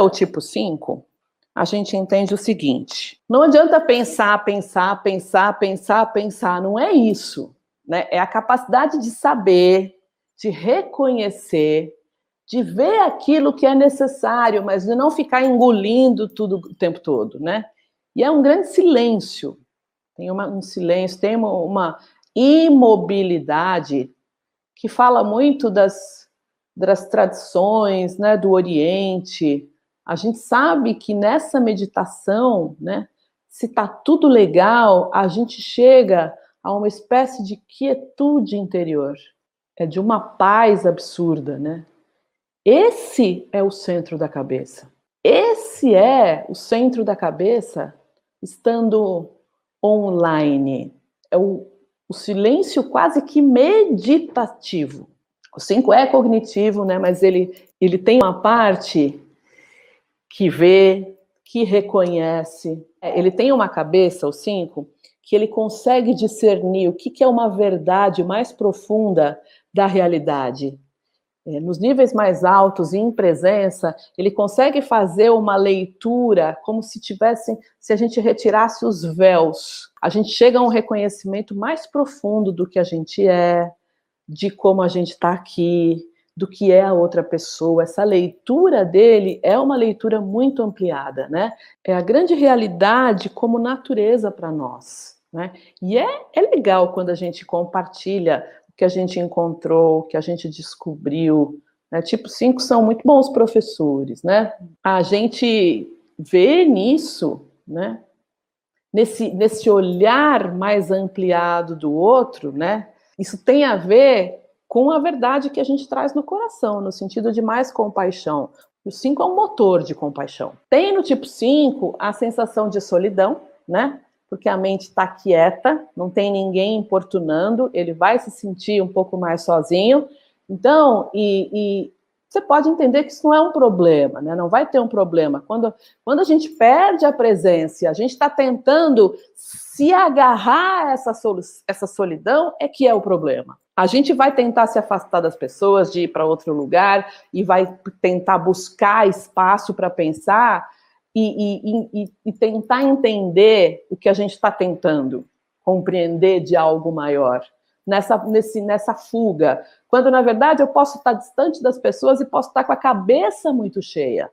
é o tipo 5, a gente entende o seguinte: não adianta pensar, pensar, pensar, pensar, pensar, não é isso. Né? É a capacidade de saber, de reconhecer, de ver aquilo que é necessário, mas de não ficar engolindo tudo o tempo todo, né? E é um grande silêncio. Tem uma, um silêncio, tem uma, uma imobilidade que fala muito das, das tradições, né, do Oriente, a gente sabe que nessa meditação, né, se está tudo legal, a gente chega a uma espécie de quietude interior, é de uma paz absurda, né? Esse é o centro da cabeça. Esse é o centro da cabeça estando online. É o, o silêncio quase que meditativo. O 5 é cognitivo, né? Mas ele, ele tem uma parte que vê, que reconhece. É, ele tem uma cabeça, o cinco, que ele consegue discernir o que, é uma verdade mais profunda da realidade. É, nos níveis mais altos, em presença, ele consegue fazer uma leitura como se tivesse, se a gente retirasse os véus. A gente chega a um reconhecimento mais profundo do que a gente é, de como a gente está aqui, do que é a outra pessoa. Essa leitura dele é uma leitura muito ampliada, né? É a grande realidade como natureza para nós, né? E é, é legal quando a gente compartilha o que a gente encontrou, o que a gente descobriu. Né? Tipo, cinco são muito bons professores, né? A gente vê nisso, né? Nesse, nesse olhar mais ampliado do outro, né? Isso tem a ver com a verdade que a gente traz no coração, no sentido de mais compaixão. O 5 é um motor de compaixão. Tem no tipo 5 a sensação de solidão, né? Porque a mente está quieta, não tem ninguém importunando, ele vai se sentir um pouco mais sozinho. Então, e, e você pode entender que isso não é um problema, né? Não vai ter um problema. Quando, quando a gente perde a presença, a gente está tentando se agarrar a essa, essa solidão, é que é o problema. A gente vai tentar se afastar das pessoas, de ir para outro lugar, e vai tentar buscar espaço para pensar e, e, e, e, tentar entender o que a gente está tentando compreender de algo maior. Nessa, nesse, nessa fuga, quando na verdade eu posso estar distante das pessoas e posso estar com a cabeça muito cheia.